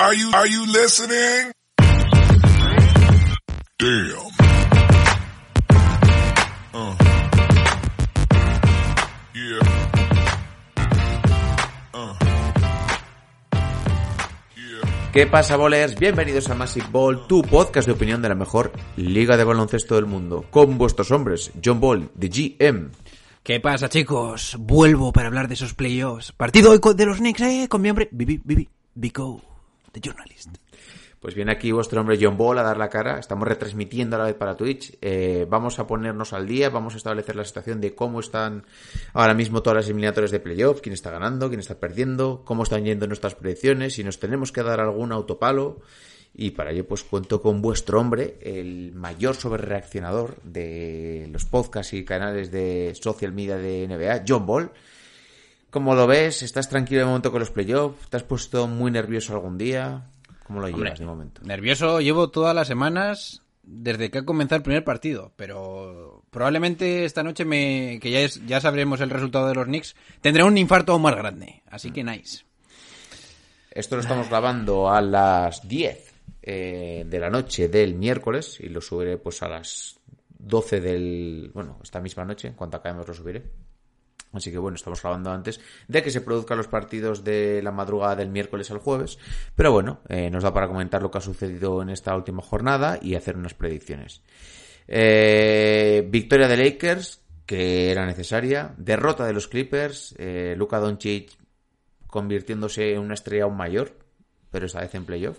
Are you, are you listening? Damn. Uh. Yeah. Uh. Yeah. ¿Qué pasa, bolers? Bienvenidos a Massive Ball, tu podcast de opinión de la mejor liga de baloncesto del mundo. Con vuestros hombres, John Ball, de GM. ¿Qué pasa, chicos? Vuelvo para hablar de esos playoffs. Partido hoy de los Knicks, eh, con mi hombre Vivi, Vivi, Vico, The Journalist. Pues viene aquí vuestro hombre John Ball a dar la cara. Estamos retransmitiendo a la vez para Twitch. Eh, vamos a ponernos al día, vamos a establecer la situación de cómo están ahora mismo todas las eliminatorias de playoff, quién está ganando, quién está perdiendo, cómo están yendo nuestras predicciones, si nos tenemos que dar algún autopalo. Y para ello, pues cuento con vuestro hombre, el mayor sobrereaccionador de los podcasts y canales de social media de NBA, John Ball. ¿Cómo lo ves? ¿Estás tranquilo de momento con los playoffs? ¿Te has puesto muy nervioso algún día? ¿Cómo lo llevas Hombre, de momento? Nervioso llevo todas las semanas desde que ha comenzado el primer partido, pero probablemente esta noche me que ya es, ya sabremos el resultado de los Knicks, tendré un infarto aún más grande, así que nice. Esto lo estamos grabando a las 10 eh, de la noche del miércoles y lo subiré pues a las 12 del... Bueno, esta misma noche, en cuanto acabemos lo subiré. Así que bueno, estamos grabando antes de que se produzcan los partidos de la madrugada del miércoles al jueves. Pero bueno, eh, nos da para comentar lo que ha sucedido en esta última jornada y hacer unas predicciones. Eh, victoria de Lakers, que era necesaria. Derrota de los Clippers. Eh, Luka Doncic convirtiéndose en una estrella aún mayor, pero esta vez en playoff.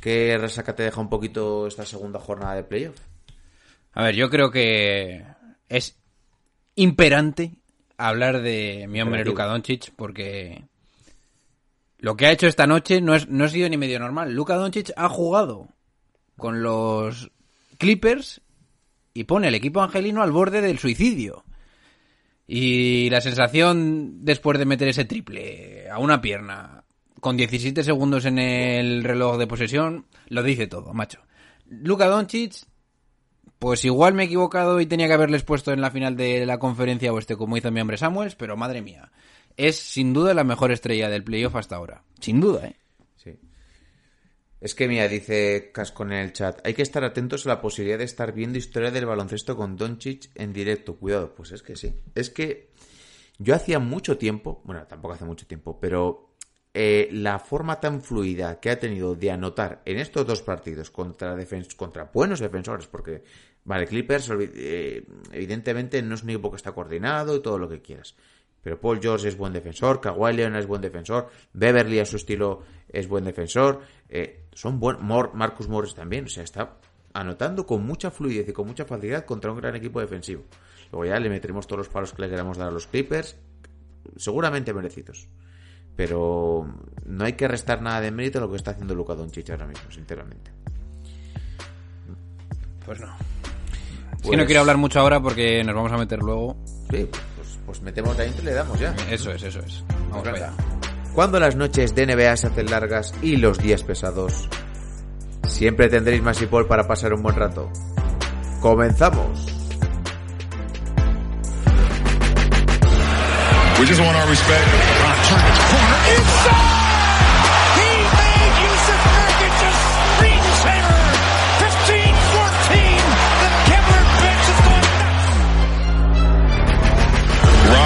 ¿Qué resaca te deja un poquito esta segunda jornada de playoff? A ver, yo creo que es imperante hablar de mi hombre. Luka Doncic porque lo que ha hecho esta noche no, es, no ha sido ni medio normal. Luka Doncic ha jugado con los Clippers y pone al equipo angelino al borde del suicidio. Y la sensación después de meter ese triple a una pierna con 17 segundos en el reloj de posesión lo dice todo, macho. Luka Doncic pues igual me he equivocado y tenía que haberles puesto en la final de la conferencia oeste como hizo mi hombre Samuels, pero madre mía. Es sin duda la mejor estrella del playoff hasta ahora. Sin duda, ¿eh? Sí. Es que, mira, dice Casco en el chat, hay que estar atentos a la posibilidad de estar viendo historia del baloncesto con Doncic en directo. Cuidado, pues es que sí. Es que yo hacía mucho tiempo, bueno, tampoco hace mucho tiempo, pero eh, la forma tan fluida que ha tenido de anotar en estos dos partidos contra, contra buenos defensores, porque, vale, Clippers eh, evidentemente no es un equipo que está coordinado y todo lo que quieras. Pero Paul George es buen defensor, Kawhi Leonard es buen defensor, Beverly a su estilo es buen defensor, eh, son buen, Marcus Morris también, o sea, está anotando con mucha fluidez y con mucha facilidad contra un gran equipo defensivo. Luego ya le meteremos todos los palos que le queramos dar a los Clippers, seguramente merecidos. Pero no hay que restar nada de mérito a lo que está haciendo Luka Doncic ahora mismo, sinceramente. Pues no. Es Pues- que no quiero hablar mucho ahora porque nos vamos a meter luego. Sí, pues, pues metemos la intro y le damos ya. Eso es, eso es. Vamos Pues allá. Cuando las noches de NBA se hacen largas y los días pesados, siempre tendréis más y Paul para pasar un buen rato. ¡Comenzamos! We just want our respect.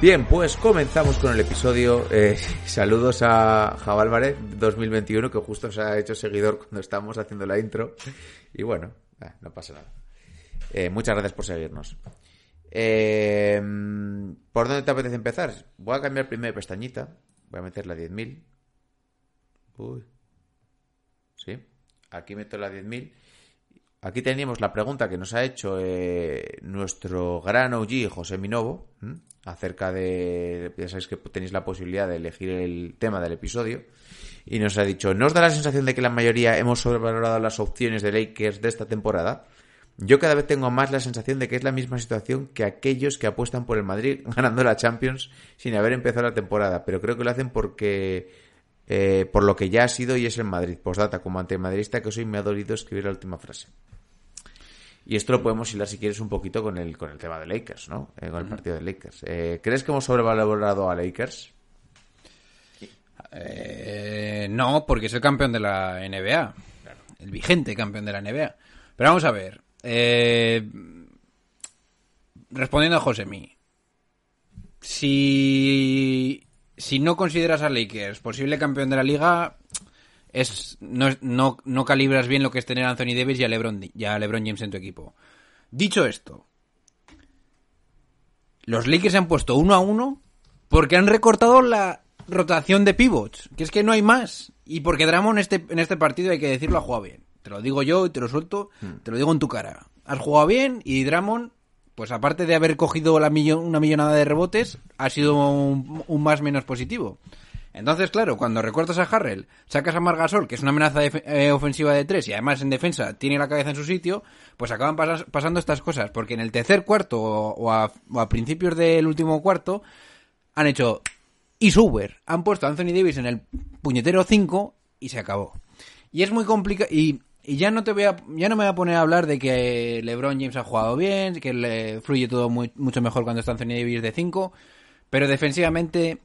Bien, pues comenzamos con el episodio. Eh, saludos a Java 2021, que justo se ha hecho seguidor cuando estamos haciendo la intro. Y bueno, eh, no pasa nada. Eh, muchas gracias por seguirnos. Eh, ¿Por dónde te apetece empezar? Voy a cambiar primero de pestañita. Voy a meter la 10.000. Uy. Sí. Aquí meto la 10.000. Aquí teníamos la pregunta que nos ha hecho eh, nuestro gran OG, José Minovo, acerca de... Ya sabéis que tenéis la posibilidad de elegir el tema del episodio. Y nos ha dicho, ¿no da la sensación de que la mayoría hemos sobrevalorado las opciones de Lakers de esta temporada? Yo cada vez tengo más la sensación de que es la misma situación que aquellos que apuestan por el Madrid ganando la Champions sin haber empezado la temporada, pero creo que lo hacen porque eh, por lo que ya ha sido y es el Madrid. Postdata, como antimadridista que soy, me ha dolido escribir la última frase. Y esto lo podemos hilar si quieres un poquito con el, con el tema de Lakers, ¿no? Eh, con el partido de Lakers. Eh, ¿Crees que hemos sobrevalorado a Lakers? Eh, no, porque es el campeón de la NBA. El vigente campeón de la NBA. Pero vamos a ver. Eh, respondiendo a Josemi. Si, si no consideras a Lakers posible campeón de la liga, es, no, no, no calibras bien lo que es tener a Anthony Davis y a LeBron, LeBron James en tu equipo. Dicho esto, los Lakers se han puesto uno a uno porque han recortado la rotación de pivots, que es que no hay más. Y porque Dramon este, en este partido, hay que decirlo, ha jugado bien. Te lo digo yo y te lo suelto, te lo digo en tu cara. Has jugado bien y Dramon, pues aparte de haber cogido la millon- una millonada de rebotes, ha sido un, un más menos positivo. Entonces, claro, cuando recortas a Harrell, sacas a Margasol, que es una amenaza eh, ofensiva de tres y además en defensa tiene la cabeza en su sitio, pues acaban pasando estas cosas. Porque en el tercer cuarto o, o a, o a principios del último cuarto han hecho y Suber. Han puesto a Anthony Davis en el puñetero 5 y se acabó. Y es muy complicado. Y, y ya no te voy a, ya no me voy a poner a hablar de que LeBron James ha jugado bien, que le fluye todo muy- mucho mejor cuando está Anthony Davis de 5. Pero defensivamente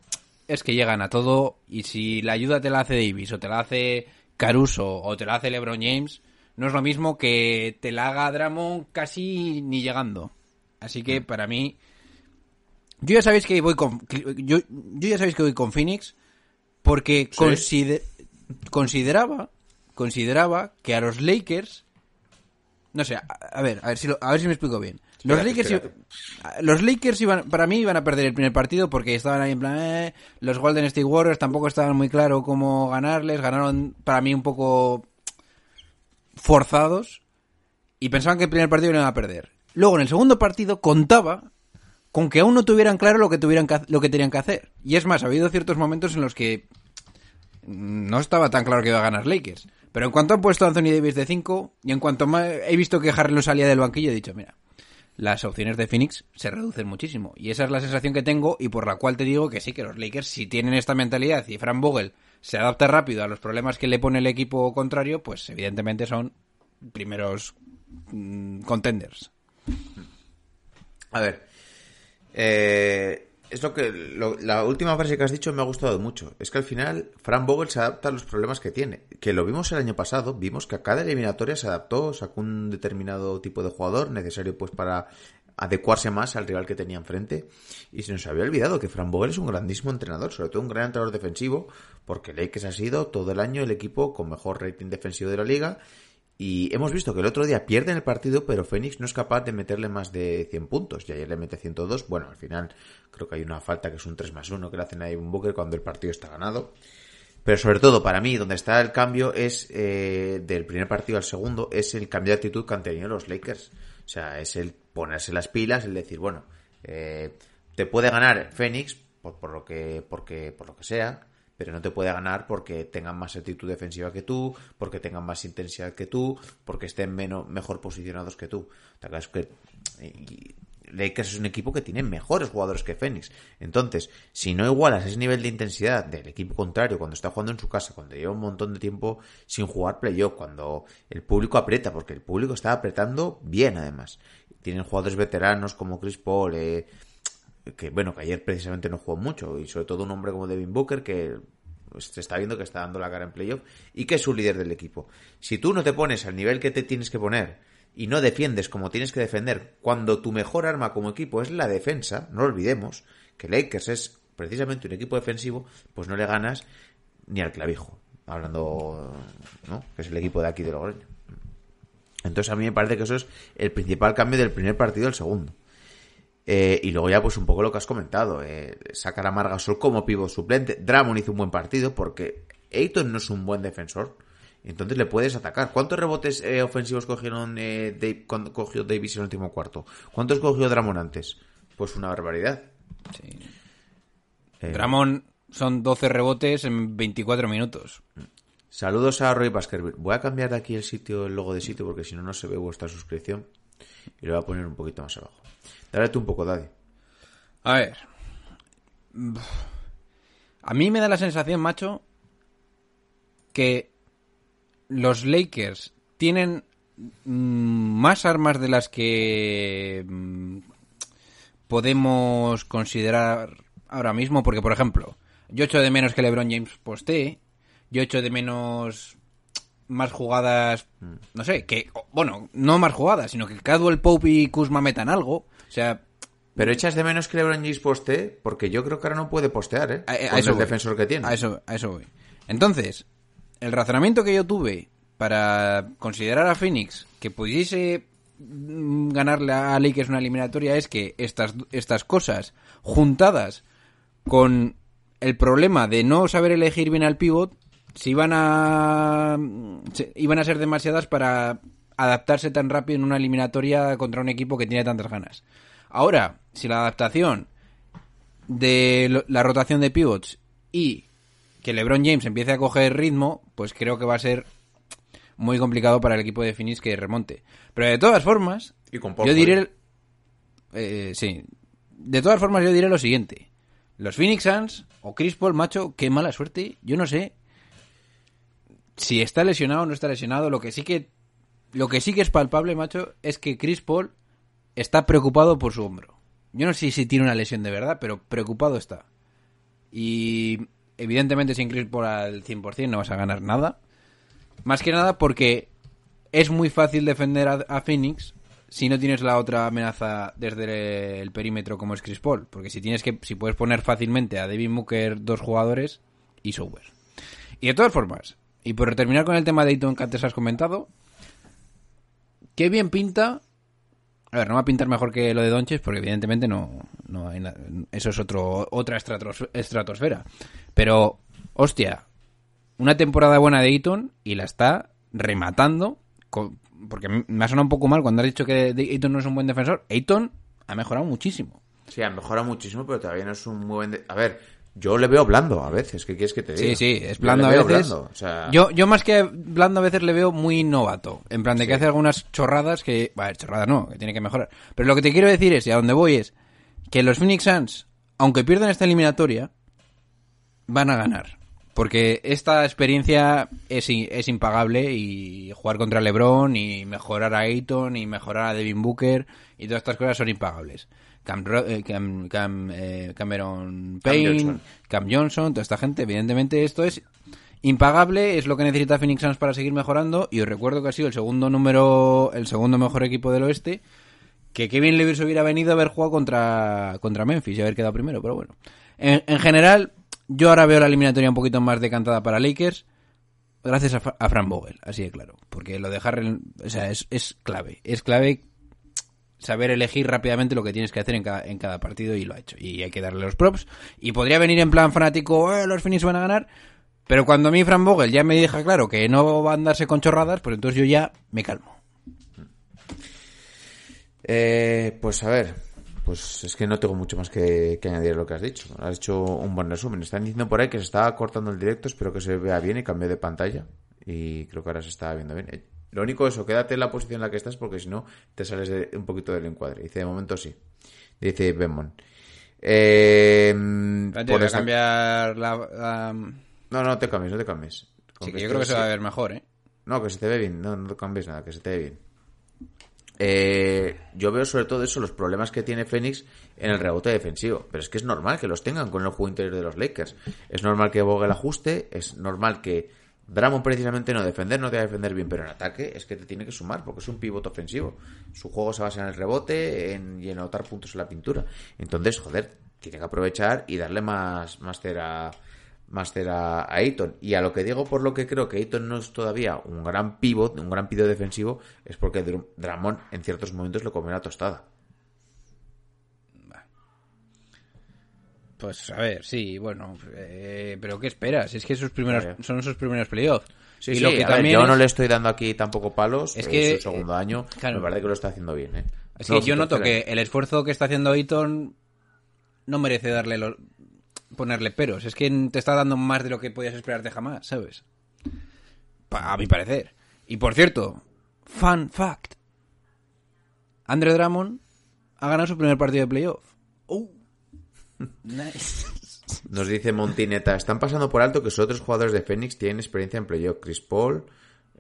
es que llegan a todo. Y si la ayuda te la hace Davis, o te la hace Caruso, o te la hace LeBron James, no es lo mismo que te la haga Dramon casi ni llegando. Así que para mí. Yo ya sabéis que voy con. Yo, yo ya sabéis que voy con Phoenix. Porque conside- consideraba. Consideraba que a los Lakers. No sé, a, a ver, a ver si lo- a ver si me explico bien. Los Espérate, Lakers, espérate. los Lakers iban, para mí iban a perder el primer partido porque estaban ahí en plan, eh, los Golden State Warriors tampoco estaban muy claro cómo ganarles, ganaron para mí un poco forzados y pensaban que el primer partido iban a perder. Luego en el segundo partido contaba con que aún no tuvieran claro lo que tuvieran que, lo que tenían que hacer. Y es más, ha habido ciertos momentos en los que no estaba tan claro que iba a ganar Lakers. Pero en cuanto han puesto a Anthony Davis de 5 y en cuanto ma- he visto que Harry no salía del banquillo, he dicho, mira, las opciones de Phoenix se reducen muchísimo. Y esa es la sensación que tengo y por la cual te digo que sí, que los Lakers, si tienen esta mentalidad y Frank Vogel se adapta rápido a los problemas que le pone el equipo contrario, pues evidentemente son primeros mm, contenders. A ver, eh, es lo que lo- la última frase que has dicho me ha gustado mucho. Es que al final Fran Vogel se adapta a los problemas que tiene. Que lo vimos el año pasado, vimos que a cada eliminatoria se adaptó, sacó un determinado tipo de jugador necesario pues para adecuarse más al rival que tenía enfrente. Y se nos había olvidado que Fran Vogel es un grandísimo entrenador, sobre todo un gran entrenador defensivo, porque Lakers ha sido todo el año el equipo con mejor rating defensivo de la liga y hemos visto que el otro día pierden el partido, pero Phoenix no es capaz de meterle más de 100 puntos. Y ayer le mete 102. Bueno, al final creo que hay una falta que es un 3 más 1 que le hacen a Ivan Booker cuando el partido está ganado. Pero sobre todo, para mí, donde está el cambio es eh, del primer partido al segundo, es el cambio de actitud que han tenido los Lakers. O sea, es el ponerse las pilas, el decir, bueno, eh, te puede ganar Phoenix por, por lo que, porque, por lo que sea, pero no te puede ganar porque tengan más actitud defensiva que tú, porque tengan más intensidad que tú, porque estén menos, mejor posicionados que tú. Y Lakers es un equipo que tiene mejores jugadores que Phoenix. Entonces, si no igualas ese nivel de intensidad del equipo contrario cuando está jugando en su casa, cuando lleva un montón de tiempo sin jugar playoff, cuando el público aprieta, porque el público está apretando bien además. Tienen jugadores veteranos como Chris Paul, eh, que bueno, que ayer precisamente no jugó mucho, y sobre todo un hombre como Devin Booker que pues, se está viendo que está dando la cara en playoff y que es su líder del equipo. Si tú no te pones al nivel que te tienes que poner y no defiendes como tienes que defender, cuando tu mejor arma como equipo es la defensa, no olvidemos, que Lakers es precisamente un equipo defensivo, pues no le ganas ni al clavijo. Hablando, ¿no? Que es el equipo de aquí de Logroño. Entonces a mí me parece que eso es el principal cambio del primer partido al segundo. Eh, y luego ya pues un poco lo que has comentado. Eh, sacar a Margasol como pivo suplente. Dramon hizo un buen partido porque Ayton no es un buen defensor. Entonces le puedes atacar. ¿Cuántos rebotes eh, ofensivos cogieron eh, Dave- cuando cogió Davis en el último cuarto? ¿Cuántos cogió Dramon antes? Pues una barbaridad. Sí. Eh, Dramon son 12 rebotes en 24 minutos. Saludos a Roy Baskerville. Voy a cambiar de aquí el sitio, el logo de sitio, porque si no, no se ve vuestra suscripción. Y lo voy a poner un poquito más abajo. Dale tú un poco, Daddy. A ver. A mí me da la sensación, macho, que los Lakers tienen mm, más armas de las que mm, podemos considerar ahora mismo, porque por ejemplo, yo echo de menos que LeBron James postee, yo echo de menos más jugadas, no sé, que bueno, no más jugadas, sino que Cadwell Pope y Kuzma metan algo, sea, Pero echas de menos que LeBron James postee, porque yo creo que ahora no puede postear, ¿eh? A, a Con eso el voy. defensor que tiene. A eso, a eso voy. Entonces, el razonamiento que yo tuve para considerar a Phoenix que pudiese mm, ganarle a Lakers una eliminatoria es que estas, estas cosas juntadas con el problema de no saber elegir bien al pivot se iban a se- iban a ser demasiadas para adaptarse tan rápido en una eliminatoria contra un equipo que tiene tantas ganas. Ahora, si la adaptación de la rotación de pivots y que LeBron James empiece a coger ritmo, pues creo que va a ser muy complicado para el equipo de Phoenix que remonte. Pero de todas formas, Y con yo diré, eh, sí, de todas formas yo diré lo siguiente: los Phoenix Suns o Chris Paul, macho, qué mala suerte. Yo no sé si está lesionado o no está lesionado. Lo que sí que, lo que sí que es palpable, macho, es que Chris Paul está preocupado por su hombro. Yo no sé si tiene una lesión de verdad, pero preocupado está. Y evidentemente sin Chris Paul al 100% no vas a ganar nada. Más que nada porque es muy fácil defender a, Phoenix si no tienes la otra amenaza desde el perímetro como es Chris Paul. Porque si tienes que, si puedes poner fácilmente a Devin Booker dos jugadores y Sober. Y de todas formas, y por terminar con el tema de Ayton que antes has comentado, qué bien pinta. A ver, no va a pintar mejor que lo de Donches porque evidentemente no, no hay eso es otro otra estratos- estratosfera. Pero hostia, una temporada buena de Ayton y la está rematando porque me ha sonado un poco mal cuando has dicho que Ayton no es un buen defensor. Ayton ha mejorado muchísimo. Sí, ha mejorado muchísimo, pero todavía no es un muy buen... de- A ver, yo le veo blando a veces. ¿Qué quieres que te diga? Sí, sí, es Yo blando a veces. blando, o sea, Yo, yo más que blando a veces le veo muy novato. En plan de que hace algunas chorradas que... Vale, chorradas no, que tiene que mejorar. Pero lo que te quiero decir es, y a donde voy es, que los Phoenix Suns, aunque pierdan esta eliminatoria, van a ganar. Porque esta experiencia es, es impagable y jugar contra LeBron y mejorar a Ayton y mejorar a Devin Booker y todas estas cosas son impagables. Cam, Ro- eh, Cam- Cam, eh, Cameron Payne, Johnson. Cam Johnson, toda esta gente, evidentemente esto es impagable, es lo que necesita Phoenix Suns para seguir mejorando y os recuerdo que ha sido el segundo número, el segundo mejor equipo del oeste, que Kevin Lewis hubiera venido a haber jugado contra, contra Memphis y haber quedado primero, pero bueno. En, en general, yo ahora veo la eliminatoria un poquito más decantada para Lakers, gracias a Fran Vogel, así de claro, porque lo de Harrell, o sea, es, es clave, es clave saber elegir rápidamente lo que tienes que hacer en cada, en cada partido y lo ha hecho. Y hay que darle los props. Y podría venir en plan fanático, "Eh, los Phoenix van a ganar. Pero cuando a mí Fran Vogel ya me deja claro que no va a andarse con chorradas, pues entonces yo ya me calmo. Eh, pues a ver, pues es que no tengo mucho más que, que añadir a lo que has dicho. Has hecho un buen resumen. Están diciendo por ahí que se está cortando el directo, espero que se vea bien y cambie de pantalla. Y creo que ahora se está viendo bien. Lo único es eso, quédate en la posición en la que estás porque si no te sales de- un poquito del encuadre. Dice, de momento sí. Dice Benmon. Eh, por esta- cambiar la... la- No, no te cambies, no te cambies. Sí, yo creo que se va a ver mejor, ¿eh? no, que se te ve bien. No, no cambies nada, que se te ve bien. Eh, yo veo sobre todo eso, los problemas que tiene Phoenix en el rebote defensivo. Pero es que es normal que los tengan con el juego interior de los Lakers. Es normal que Vogel ajuste, es normal que Dramon precisamente no defender, no te va a defender bien, pero en ataque es que te tiene que sumar porque es un pivote ofensivo. Su juego se basa en el rebote en, y en anotar puntos en la pintura. Entonces, joder, tiene que aprovechar y darle más, más cera, más cera a Ayton. Y a lo que digo, por lo que creo que Ayton no es todavía un gran pivot, un gran pivot defensivo, es porque Dr- Dramón en ciertos momentos le come la tostada. Pues a ver, sí, bueno, eh, pero ¿qué esperas? Es que sus primeros, Vaya. son sus primeros playoffs. Sí, y sí, lo que ver, también yo es- no le estoy dando aquí tampoco palos, Es que, su segundo eh, año, claro. me parece que lo está haciendo bien, ¿eh? Es No, que yo noto que el esfuerzo que está haciendo Ayton no merece darle los- ponerle peros. Es que te está dando más de lo que podías esperarte jamás, ¿sabes? Pa- a mi parecer. Y por cierto, fun fact. Andre Drummond ha ganado su primer partido de playoff. Uh. Nos dice Montineta, están pasando por alto que sus otros jugadores de Phoenix tienen experiencia en playoff. Chris Paul,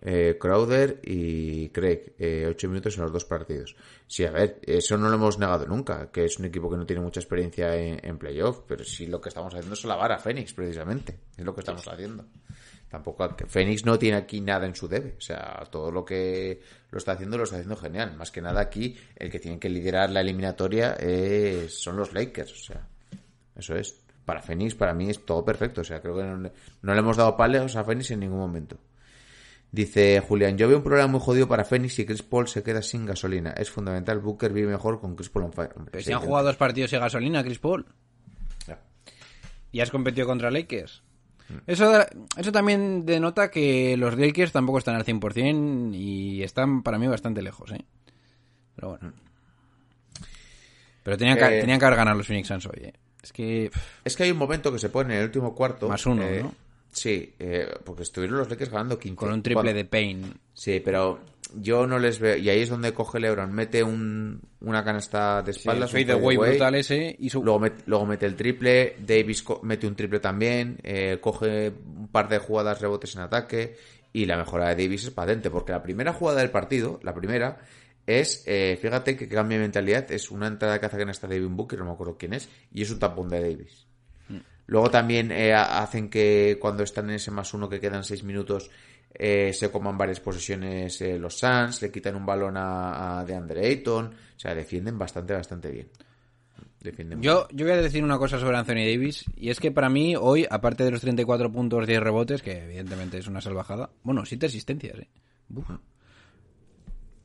eh, Crowder y Craig. eh, ocho minutos en los dos partidos. Sí, a ver, eso no lo hemos negado nunca, que es un equipo que no tiene mucha experiencia en, playoff, pero sí lo que estamos haciendo es lavar a Phoenix, precisamente. Es lo que estamos haciendo. Tampoco, Phoenix no tiene aquí nada en su debe. O sea, todo lo que lo está haciendo, lo está haciendo genial. Más que nada aquí, el que tiene que liderar la eliminatoria es- son los Lakers. O sea, eso es. Para Phoenix, para mí es todo perfecto. O sea, creo que no, le- no le hemos dado palos a Phoenix en ningún momento. Dice Julián, yo veo un problema muy jodido para Phoenix si Chris Paul se queda sin gasolina. Es fundamental, Booker vive mejor con Chris Paul on fire. Hombre, Pero si han jugado dos partidos y gasolina, Chris Paul. Ya. Y has competido contra Lakers. Eso, da- eso también denota que los Lakers tampoco están al 100% y están para mí bastante lejos, ¿eh? Pero bueno. Pero tenían que, Eh, tenían que haber ganado los Phoenix Suns hoy, ¿eh? Es que... Es que hay un momento que se pone en el último cuarto. Más uno, eh, ¿no? Sí, eh, porque estuvieron los Lakers ganando 15. con un triple Bueno, de Payne. Sí, pero yo no les veo. Y ahí es donde coge LeBron, mete un, una canasta de Sí, espaldas. un fadeaway fadeaway, brutal ese y su... Luego, met- luego mete el triple. Davis mete un triple también. eh, coge un par de jugadas, rebotes en ataque. Y la mejora de Davis es patente. Porque la primera jugada del partido, la primera, es. eh, fíjate que cambia de mentalidad. Es una entrada que hace canasta de Devin Booker, no me acuerdo quién es. Y es un tapón de Davis. Luego también eh, ha- hacen que cuando están en ese más uno que quedan seis minutos eh, se coman varias posesiones eh, los Suns, le quitan un balón a, a DeAndre Ayton, o sea, defienden bastante, bastante bien. Defienden Yo, yo voy a decir una cosa sobre Anthony Davis, y es que para mí hoy, aparte de los 34 puntos, 10 rebotes, que evidentemente es una salvajada, bueno, 7 asistencias, ¿eh? Buf.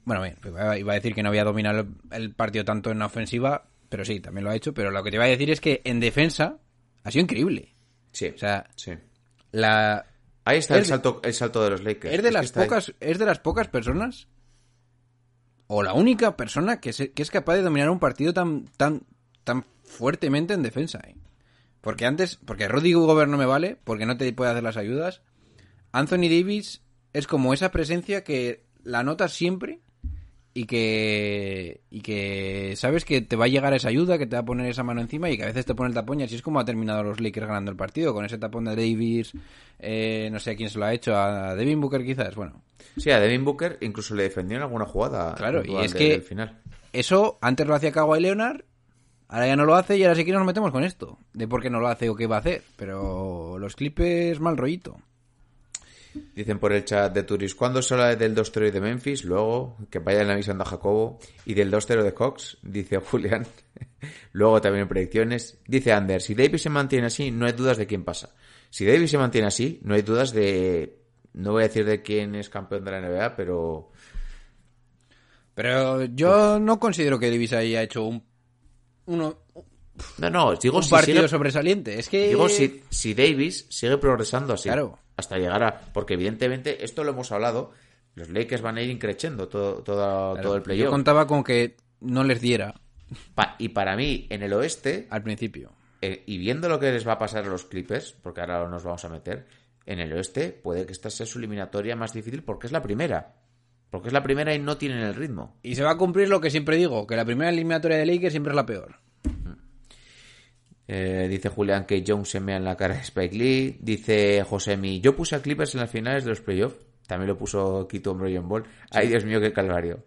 Bueno, bien, pues iba iba a decir que no había dominado el, partido tanto en la ofensiva, pero sí, también lo ha hecho, pero lo que te iba a decir es que en defensa ha sido increíble. Sí, O sea, sí. la, Ahí está es el salto, el salto de los Lakers. es de las ahí. pocas es de las pocas personas o la única persona que, se- que es capaz de dominar un partido tan tan tan fuertemente en defensa ¿eh? porque antes porque Rudy Gobert no me vale porque no te puede hacer las ayudas Anthony Davis es como esa presencia que la notas siempre y que y que sabes que te va a llegar esa ayuda, que te va a poner esa mano encima y que a veces te pone el tapón y así es como ha terminado los Lakers ganando el partido, con ese tapón de Davis, eh, no sé a quién se lo ha hecho, a Devin Booker quizás, bueno. Sí, a Devin Booker incluso le defendió en alguna jugada. Claro, y es que- final. Eso antes lo hacía Kawhi Leonard, ahora ya no lo hace y ahora sí que nos metemos con esto, de por qué no lo hace o qué va a hacer, pero los Clippers mal rollito. Dicen por el chat de Turis, ¿cuándo se habla del 2-0 de Memphis? Luego, que vayan avisando a Jacobo. Y del 2-0 de Cox, dice Julián. Luego también en predicciones. Dice Ander, si Davis se mantiene así, no hay dudas de quién pasa. Si Davis se mantiene así, no hay dudas de... No voy a decir de quién es campeón de la NBA, pero... Pero yo no considero que Davis haya hecho un, uno, No, no, digo un si partido sigue- sobresaliente. Es que... Digo, si, si Davis sigue progresando así, Claro. Hasta llegar a... Porque evidentemente, esto lo hemos hablado, los Lakers van a ir increciendo todo, todo, Claro, todo el Yo playoff. contaba con que no les diera Pa- y para mí, en el oeste, al principio. eh, y viendo lo que les va a pasar a los Clippers, porque ahora nos vamos a meter, en el oeste puede que esta sea su eliminatoria más difícil porque es la primera. Porque es la primera y no tienen el ritmo. Y se va a cumplir lo que siempre digo, que la primera eliminatoria de Lakers siempre es la peor. Eh, dice Julián que Jones se mea en la cara de Spike Lee. Dice Josemi, yo puse a Clippers en las finales de los playoffs. También lo puso Quito Brian Ball. Ay, Dios mío, qué calvario.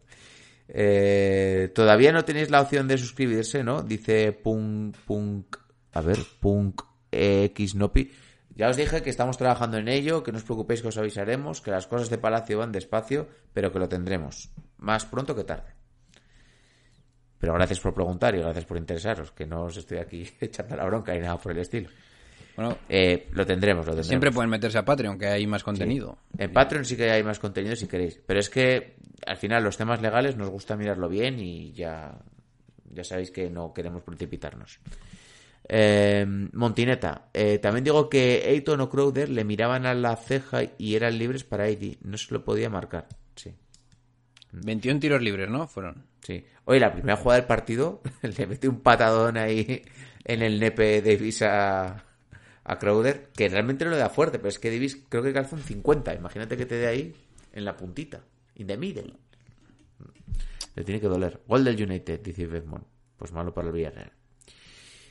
Eh, todavía no tenéis la opción de suscribirse, ¿no? Dice Punk, Punk, a ver, Punk X Nopi. Ya os dije que estamos trabajando en ello, que no os preocupéis que os avisaremos, que las cosas de Palacio van despacio, pero que lo tendremos. Más pronto que tarde. Pero gracias por preguntar y gracias por interesaros, que no os estoy aquí echando la bronca ni nada por el estilo. Bueno, Eh, lo tendremos, lo tendremos. siempre pueden meterse a Patreon, que hay más contenido. En Patreon sí que hay más contenido si queréis. Pero es que al final los temas legales nos gusta mirarlo bien y ya, ya sabéis que no queremos precipitarnos. Eh, Montineta. eh, también digo que Ayton o Crowder le miraban a la ceja y eran libres para AD. No se lo podía marcar. Sí, 21 tiros libres, ¿no? Fueron. sí. Oye, la primera jugada del partido le mete un patadón ahí en el nepe de Davis a, a Crowder, que realmente no le da fuerte, pero es que Davis creo que calza un 50. Imagínate que te dé ahí en la puntita, in the middle. Le tiene que doler. Gol del United, dice Bedmont. Pues malo para el Villarreal.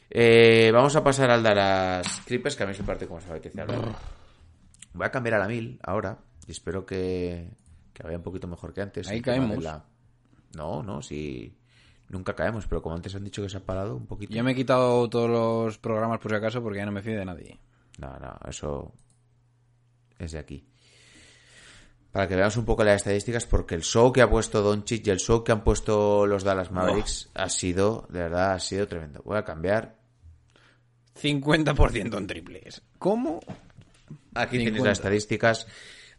Eh, vamos a pasar al Dallas Clippers, que a mí es el como se apetece hablar. Voy a cambiar a la 1000 ahora y espero que, que vaya un poquito mejor que antes. Ahí caemos. la- No, no, si nunca caemos, pero como antes han dicho que se ha parado un poquito. Yo me he quitado todos los programas por si acaso porque ya no me fío de nadie. No, no, eso es de aquí. Para que veamos un poco las estadísticas, porque el show que ha puesto Doncic y el show que han puesto los Dallas Mavericks ha sido, de verdad, ha sido tremendo. Voy a cambiar. 50% en triples. ¿Cómo? Aquí tienes 50. las estadísticas.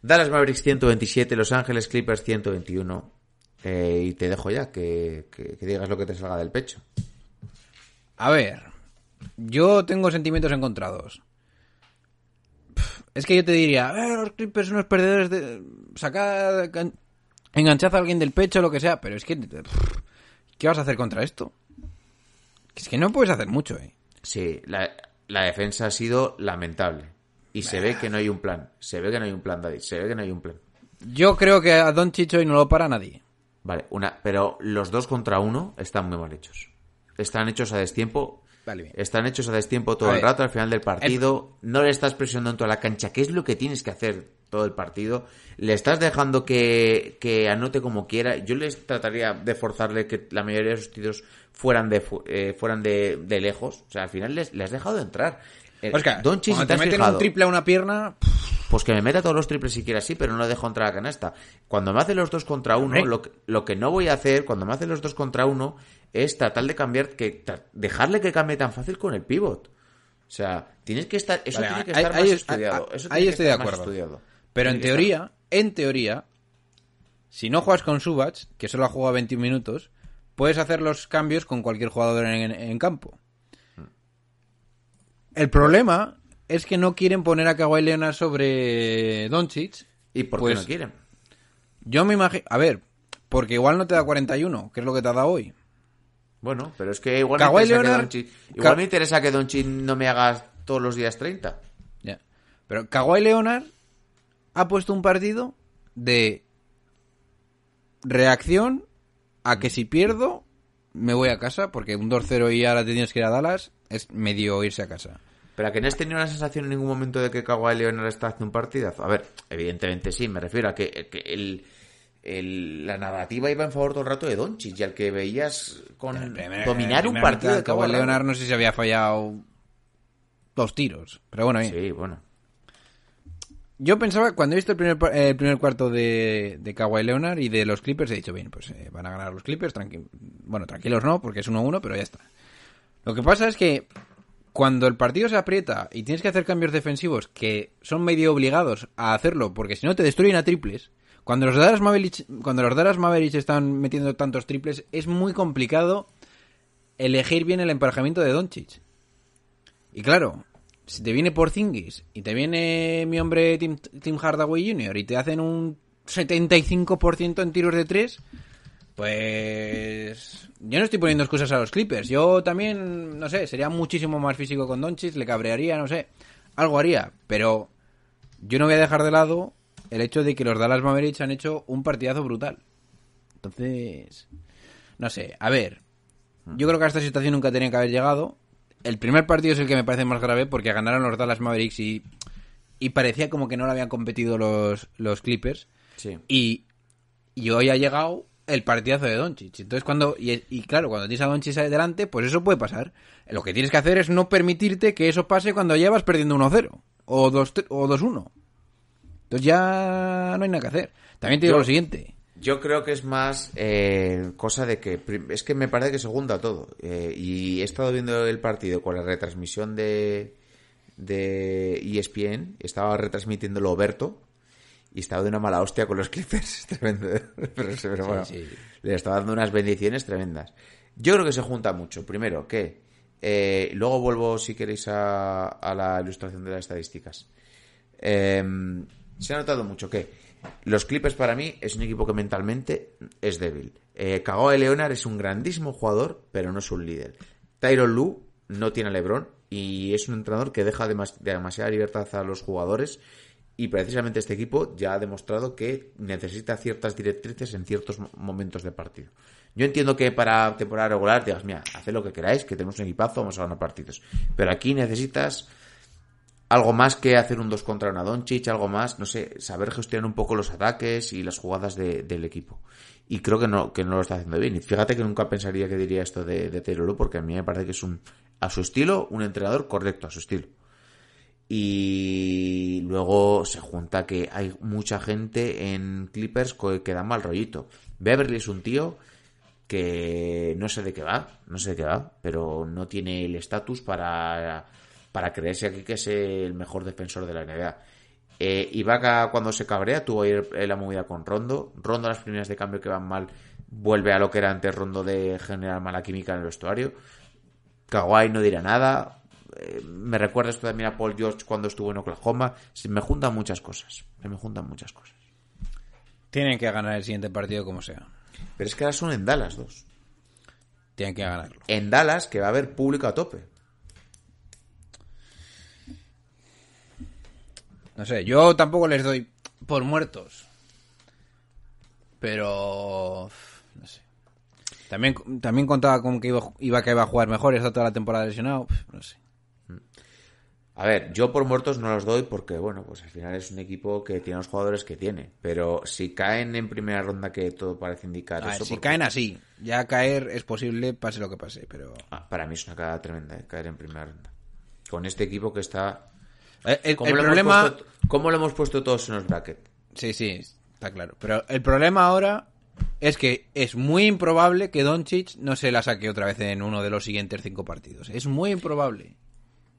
Dallas Mavericks 127, Los Ángeles Clippers 121. Eh, y te dejo ya que, que- que digas lo que te salga del pecho. A ver, yo tengo sentimientos encontrados. Es que yo te diría, "Eh, los Clippers son unos perdedores de... Sacar... gan- Enganchad a alguien del pecho, lo que sea, pero es que... ¿Qué vas a hacer contra esto? Es que no puedes hacer mucho, eh. Sí, la, la defensa ha sido lamentable. Y se ve que no hay un plan. Se ve que no hay un plan, David. Se ve que no hay un plan. Yo creo que a Don Chicho y no lo para nadie. Vale, una, pero los dos contra uno están muy mal hechos. Están hechos a destiempo. Vale, bien. Están hechos a destiempo todo A el ver, rato al final del partido. No le estás presionando en toda la cancha, que es lo que tienes que hacer todo el partido. Le estás dejando que, que anote como quiera. Yo les trataría de forzarle que la mayoría de sus tiros fueran de eh, fueran de, de lejos. O sea, al final les, les has dejado de entrar. Eh, Oscar, Doncic, cuando te meten fijado, un triple a una pierna... pues que me meta todos los triples si quiera así, pero no lo dejo entrar a la canasta. Cuando me hace los dos contra uno, lo que, lo que no voy a hacer, cuando me hace los dos contra uno, es tratar de cambiar, que dejarle que cambie tan fácil con el pivot. O sea, tienes que estar, eso Vale, tiene que estar ahí- más ahí- estudiado. ahí Eso tiene que estoy de estar acuerdo. estudiado. Pero Tiene en estar. teoría, en teoría, si no juegas con Subach, que solo ha jugado 21 minutos, puedes hacer los cambios con cualquier jugador en, en campo. El problema es que no quieren poner a Kawhi Leonard sobre Doncic. ¿Y por Pues- qué no quieren? Yo me imagino... A ver, porque igual no te da 41, que es lo que te ha dado hoy. Bueno, pero es que igual Kawhi me interesa que Leonard- igual Ka- me interesa que Doncic no me haga todos los días 30. Ya. Pero Kawhi Leonard ha puesto un partido de reacción a que si pierdo me voy a casa porque un 2-0 y ahora te tienes que ir a Dallas es medio irse a casa. Pero a que no has tenido la sensación en ningún momento de que Kawhi Leonard está haciendo un partidazo. A ver, evidentemente sí, me refiero a que, que el, el- la narrativa iba en favor todo el rato de Doncic y al que veías con dominar un partido mitad, de Kawhi Leonard no sé si había fallado dos tiros, pero bueno, bien. Sí, bueno. Yo pensaba, cuando he visto el primer, el primer cuarto de, de Kawhi Leonard y de los Clippers, he dicho, bien, pues eh, van a ganar los Clippers, tranqui- bueno, tranquilos no, porque es 1-1, pero ya está. Lo que pasa es que cuando el partido se aprieta y tienes que hacer cambios defensivos que son medio obligados a hacerlo, porque si no te destruyen a triples, cuando los Dallas Mavericks, cuando los Dallas Mavericks están metiendo tantos triples, es muy complicado elegir bien el emparejamiento de Doncic. Y claro, si te viene Porzingis y te viene mi hombre Tim, Hardaway Jr. y te hacen un 75% en tiros de 3, pues yo no estoy poniendo excusas a los Clippers. Yo también, no sé, sería muchísimo más físico con Doncic, le cabrearía, no sé, algo haría, pero yo no voy a dejar de lado el hecho de que los Dallas Mavericks han hecho un partidazo brutal. Entonces, no sé, a ver, yo creo que a esta situación nunca tenía que haber llegado. El primer partido es el que me parece más grave porque ganaron los Dallas Mavericks y, y parecía como que no lo habían competido los, los Clippers. Sí. Y, y hoy ha llegado el partidazo de Doncic. Entonces cuando y, y claro, cuando tienes a Doncic adelante, pues eso puede pasar. Lo que tienes que hacer es no permitirte que eso pase cuando ya vas perdiendo 1-0 o 2 o 2-1. Entonces ya no hay nada que hacer. También te digo Yo- lo siguiente. Yo creo que es más eh, cosa de que es que me parece que se junta todo Eh, y he estado viendo el partido con la retransmisión de de ESPN, estaba retransmitiéndolo Berto y estaba de una mala hostia con los Clippers, tremendo. Pero, bueno, sí. le estaba dando unas bendiciones tremendas. Yo creo que se junta mucho. Primero, que eh, luego vuelvo si queréis a, a la ilustración de las estadísticas. Eh, se ha notado mucho que los Clippers para mí es un equipo que mentalmente es débil. Eh, Kawhi Leonard es un grandísimo jugador, pero no es un líder. Tyron Lu no tiene a LeBron y es un entrenador que deja demas- demasiada libertad a los jugadores y precisamente este equipo ya ha demostrado que necesita ciertas directrices en ciertos mo- momentos de partido. Yo entiendo que para temporada regular digas, mira, haced lo que queráis, que tenemos un equipazo, vamos a ganar partidos. Pero aquí necesitas algo más que hacer un 2 contra una Doncic, algo más, no sé, saber gestionar un poco los ataques y las jugadas de- del equipo. Y creo que no, que no lo está haciendo bien. Y fíjate que nunca pensaría que diría esto de, de porque a mí me parece que es un, a su estilo, un entrenador correcto, a su estilo. Y luego se junta que hay mucha gente en Clippers que da mal rollito. Beverly es un tío que no sé de qué va, no sé de qué va, pero no tiene el estatus para, para creerse aquí que es el mejor defensor de la NBA. Eh, Ibaka cuando se cabrea tuvo ahí el- la movida con Rondo. Rondo las primeras de cambio que van mal vuelve a lo que era antes Rondo de generar mala química en el vestuario. Kawhi no dirá nada. Eh, me recuerda esto también a Paul George cuando estuvo en Oklahoma. Se me juntan muchas cosas. Se me juntan muchas cosas. Tienen que ganar el siguiente partido como sea. Pero es que ahora son en Dallas dos. Tienen que ganarlo. En Dallas que va a haber público a tope. No sé, yo tampoco les doy por muertos. Pero... No sé. También, también contaba con que iba, iba que iba a jugar mejor, está toda la temporada lesionado. No sé. A ver, yo por muertos no los doy porque, bueno, pues al final es un equipo que tiene los jugadores que tiene. Pero si caen en primera ronda, que todo parece indicar ver, eso. si porque- caen así, ya caer es posible, pase lo que pase, pero... Ah, para mí es una cagada tremenda, ¿eh? caer en primera ronda. Con este equipo que está. Eh, El, ¿Cómo, el lo, problema... puesto, cómo lo hemos puesto todos en los brackets? Sí, sí, está claro. Pero el problema ahora es que es muy improbable que Doncic no se la saque otra vez en uno de los siguientes cinco partidos. Es muy improbable.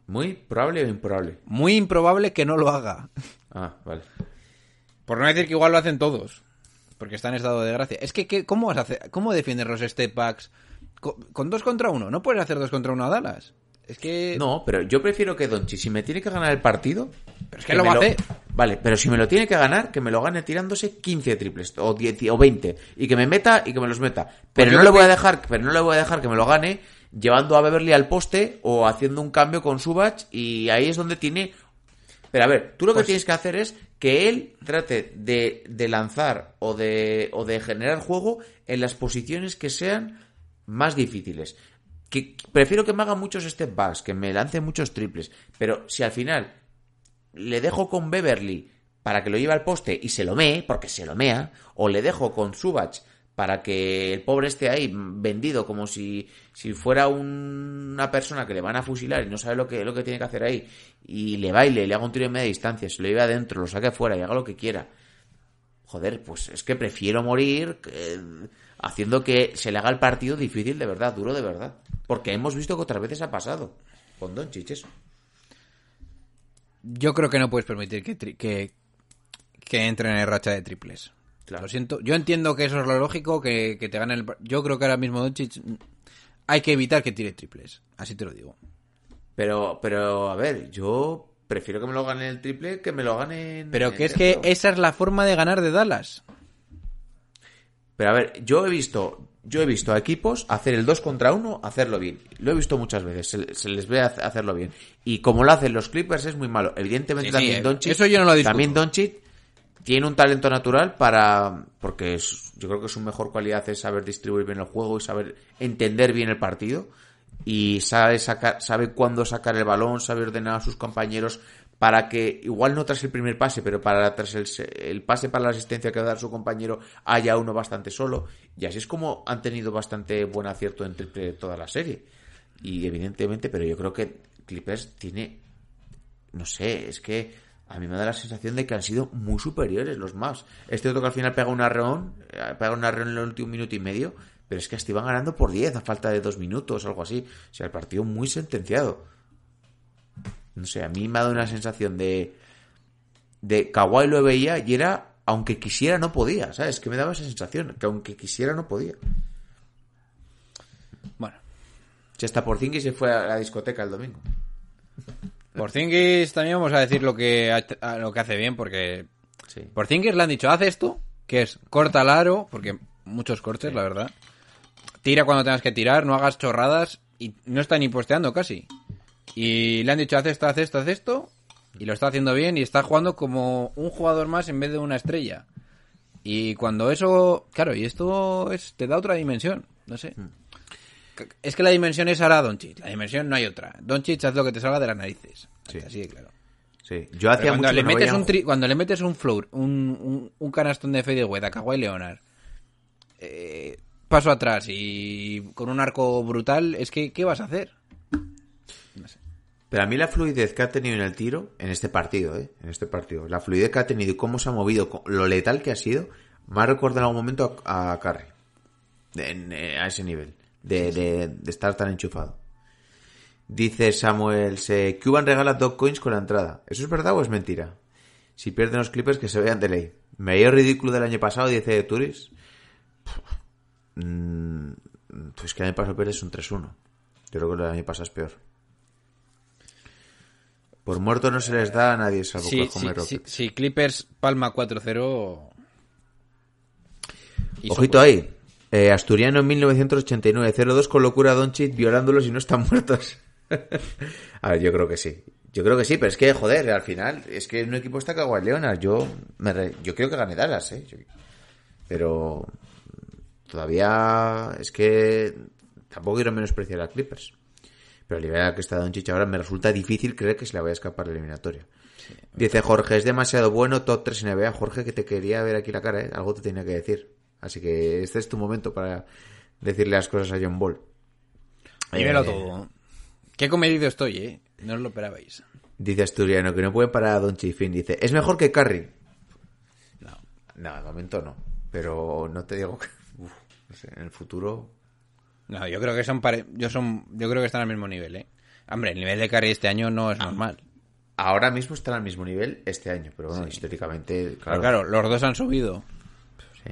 ¿Muy probable o improbable? Muy improbable que no lo haga. Ah, vale. Por no decir que igual lo hacen todos. Porque está en estado de gracia. Es que, ¿qué- ¿cómo vas a hacer? ¿Cómo defiendes los step backs? Co- Con, dos contra uno. No puedes hacer dos contra uno a Dallas. Es que... No, pero yo prefiero que Donchi, si me tiene que ganar el partido. Pero es que lo va me a hacer. Vale, pero si me lo tiene que ganar, que me lo gane tirándose 15 triples o 10 o 20 y que me meta y que me los meta. Pero yo no le voy a dejar, pero no le voy a dejar que me lo gane llevando a Beverly al poste o haciendo un cambio con Subach y ahí es donde tiene pero a ver, tú lo que Pues- tienes que hacer es que él trate de, de lanzar o de, o de generar juego en las posiciones que sean más difíciles. Que prefiero que me haga muchos step backs, que me lance muchos triples. Pero si al final le dejo con Beverly para que lo lleve al poste y se lo mee, porque se lo mea, o le dejo con Subach para que el pobre esté ahí vendido como si, si fuera un- una persona que le van a fusilar y no sabe lo que, lo que tiene que hacer ahí, y le baile, le haga un tiro en media distancia, se lo lleve adentro, lo saque afuera y haga lo que quiera. Joder, pues es que prefiero morir que- haciendo que se le haga el partido difícil de verdad, duro de verdad. Porque hemos visto que otras veces ha pasado con Don eso. Yo creo que no puedes permitir que, tri- que, que entren en racha de triples. Claro. Lo siento. Yo entiendo que eso es lo lógico, que, que te gane el... Yo creo que ahora mismo Doncic hay que evitar que tire triples. Así te lo digo. Pero, pero, a ver, yo prefiero que me lo gane el triple que me lo gane en- Pero que es que esa es la forma de ganar de Dallas. Pero a ver, yo he visto, yo he visto a equipos hacer el 2 contra 1, hacerlo bien. Lo he visto muchas veces, se, se les ve hace- hacerlo bien. Y como lo hacen los Clippers es muy malo. Evidentemente Sí, sí, también eh, Doncic, eso yo no lo también Doncic tiene un talento natural para, porque es- yo creo que su mejor cualidad es saber distribuir bien el juego y saber entender bien el partido. Y sabe sacar, sabe cuándo sacar el balón, sabe ordenar a sus compañeros para que, igual no tras el primer pase, pero para tras el, el pase para la asistencia que va a dar su compañero, haya uno bastante solo. Y así es como han tenido bastante buen acierto en triple toda la serie. Y evidentemente, pero yo creo que Clippers tiene, no sé, es que a mí me da la sensación de que han sido muy superiores los Mavs. Este otro que al final pega un arreón, eh, pega un arreón en el último minuto y medio, pero es que hasta iban ganando por 10 a falta de dos minutos, algo así. O sea, el partido muy sentenciado. No sé, a mí me ha dado una sensación de. de Kawhi lo veía y era. aunque quisiera, no podía, ¿sabes? Que me daba esa sensación, que aunque quisiera, no podía. Bueno, Si hasta por se fue a la discoteca el domingo. Porzingis también vamos a decir lo que, a- lo que hace bien, porque Sí. Porzingis le han dicho, haz esto, que es corta el aro, porque muchos cortes, la verdad. Tira cuando tengas que tirar, no hagas chorradas, y no está ni posteando casi. Y le han dicho, haz esto, haz esto, haz esto, y lo está haciendo bien, y está jugando como un jugador más en vez de una estrella. Y cuando eso, claro, y esto es, te da otra dimensión, no sé. Es que la dimensión es ahora Doncic, la dimensión no hay otra. Doncic haz lo que te salga de las narices. Sí. Así de claro. Sí. Yo hacía cuando, mucho le no metes un un tri- cuando le metes un floor, un, un, un canastón de fadeaway a Kawhi Leonard, eh, paso atrás y con un arco brutal, es que ¿qué vas a hacer? Pero a mí la fluidez que ha tenido en el tiro, en este partido, ¿eh? En este partido, la fluidez que ha tenido y cómo se ha movido, lo letal que ha sido, me ha recordado en algún momento a, a eh, a ese nivel. De, de- de estar tan enchufado. Dice Samuel, se, Cuban regala dog coins con la entrada. ¿Eso es verdad o es mentira? Si pierden los clippers que se vean de ley. Me dio ridículo del año pasado, dice Turis. Mm, Pues que el año pasado pierdes un 3-1. Yo creo que el año pasado es peor. Por muerto no se les da a nadie salvo Rockets. si- si Clippers palma 4-0... y Ojito ahí. Eh, Asturiano en 1989, 0-2 con locura Doncic violándolos y no están muertos. a ver, yo creo que sí. Yo creo que sí, pero es que, joder, al final, es que un equipo está cagado en Leonas. Yo, me re- yo creo que gane Dallas, ¿eh? Yo- pero todavía es que tampoco quiero menospreciar a Clippers. Pero nivel al que está Doncic ahora me resulta difícil creer que se le vaya a escapar la eliminatoria. Dice Jorge, es demasiado bueno, top 3 NBA. Jorge, que te quería ver aquí la cara, ¿eh? Algo te tenía que decir. Así que este es tu momento para decirle las cosas a John Ball. Dímelo Eh, todo. Qué comedido estoy, ¿eh? No os lo esperabais. Dice Asturiano que no puede parar a Don Chifin. Dice, es mejor que Curry. No. No, de momento no. Pero no te digo que... uf, no sé, en el futuro... No, yo creo que son pare- yo son yo creo que están al mismo nivel, ¿eh? Hombre, el nivel de Curry este año no es normal. Ahora mismo están al mismo nivel este año. Pero bueno, históricamente... Pero Claro, claro, los dos han subido. Sí.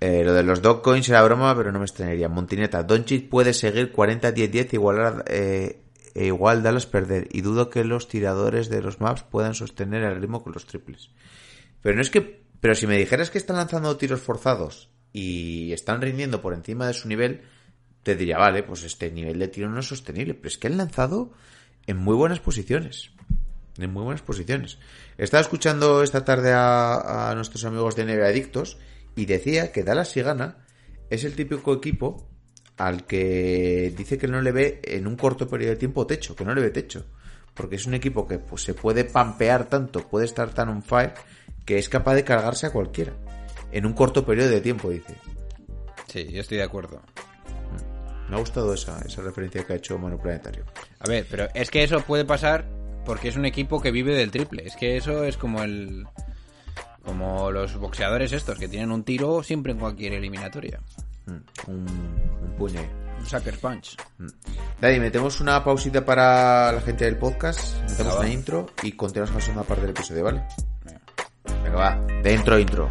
Eh, lo de los dog coins era broma, pero no me extrañaría. Montineta, Doncic puede seguir 40-10-10 igualar, eh, e igual Dallas perder. Y dudo que los tiradores de los maps puedan sostener el ritmo con los triples. Pero no es que... Pero si me dijeras que están lanzando tiros forzados y están rindiendo por encima de su nivel, te diría, vale, pues este nivel de tiro no es sostenible. Pero es que han lanzado en muy buenas posiciones. En muy buenas posiciones. Estaba escuchando esta tarde a, nuestros amigos de NBA Adictos y decía que Dallas si gana es el típico equipo al que dice que no le ve en un corto periodo de tiempo techo, que no le ve techo. Porque es un equipo que pues, se puede pampear tanto, puede estar tan on fire, que es capaz de cargarse a cualquiera. En un corto periodo de tiempo, dice. Sí, yo estoy de acuerdo. Me ha gustado esa, esa referencia que ha hecho Mano Planetario. A ver, pero es que eso puede pasar porque es un equipo que vive del triple. Es que eso es como el. Como los boxeadores estos, que tienen un tiro siempre en cualquier eliminatoria. Mm, Un, un puño. Un sucker punch. Daddy, metemos una pausita para la gente del podcast, metemos va. una intro y continuamos con la segunda parte del episodio, ¿vale? Venga. Venga, va, dentro intro.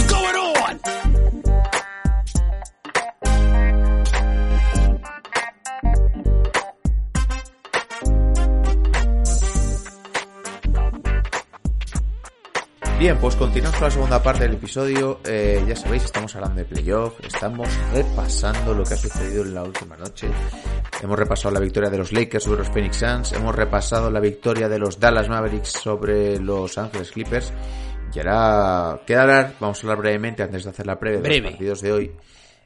Bien, pues continuamos con la segunda parte del episodio. Eh, ya sabéis, estamos hablando de playoff, estamos repasando lo que ha sucedido en la última noche. Hemos repasado la victoria de los Lakers sobre los Phoenix Suns, hemos repasado la victoria de los Dallas Mavericks sobre los Angeles Clippers. Y ahora queda hablar, vamos a hablar brevemente antes de hacer la previa de Breve. los partidos de hoy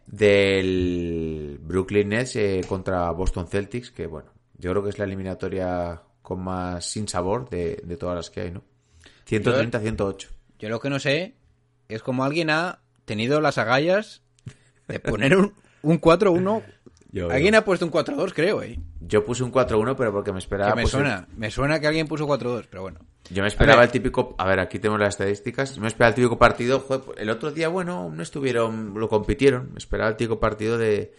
del Brooklyn Nets eh, contra Boston Celtics, que bueno, yo creo que es la eliminatoria con más sin sabor de, de todas las que hay, ¿no? 130-108. Yo lo que no sé es cómo alguien ha tenido las agallas de poner un, un 4-1. Yo- Alguien ha puesto un 4-2, creo, eh. Yo puse un 4-1, pero porque me esperaba. Que me pues, suena, me suena que alguien puso 4-2, pero bueno. Yo me esperaba el típico. A ver, aquí tenemos las estadísticas. Yo me esperaba el típico partido. joder, pues, el otro día, bueno, no estuvieron. Lo compitieron. Me esperaba el típico partido de.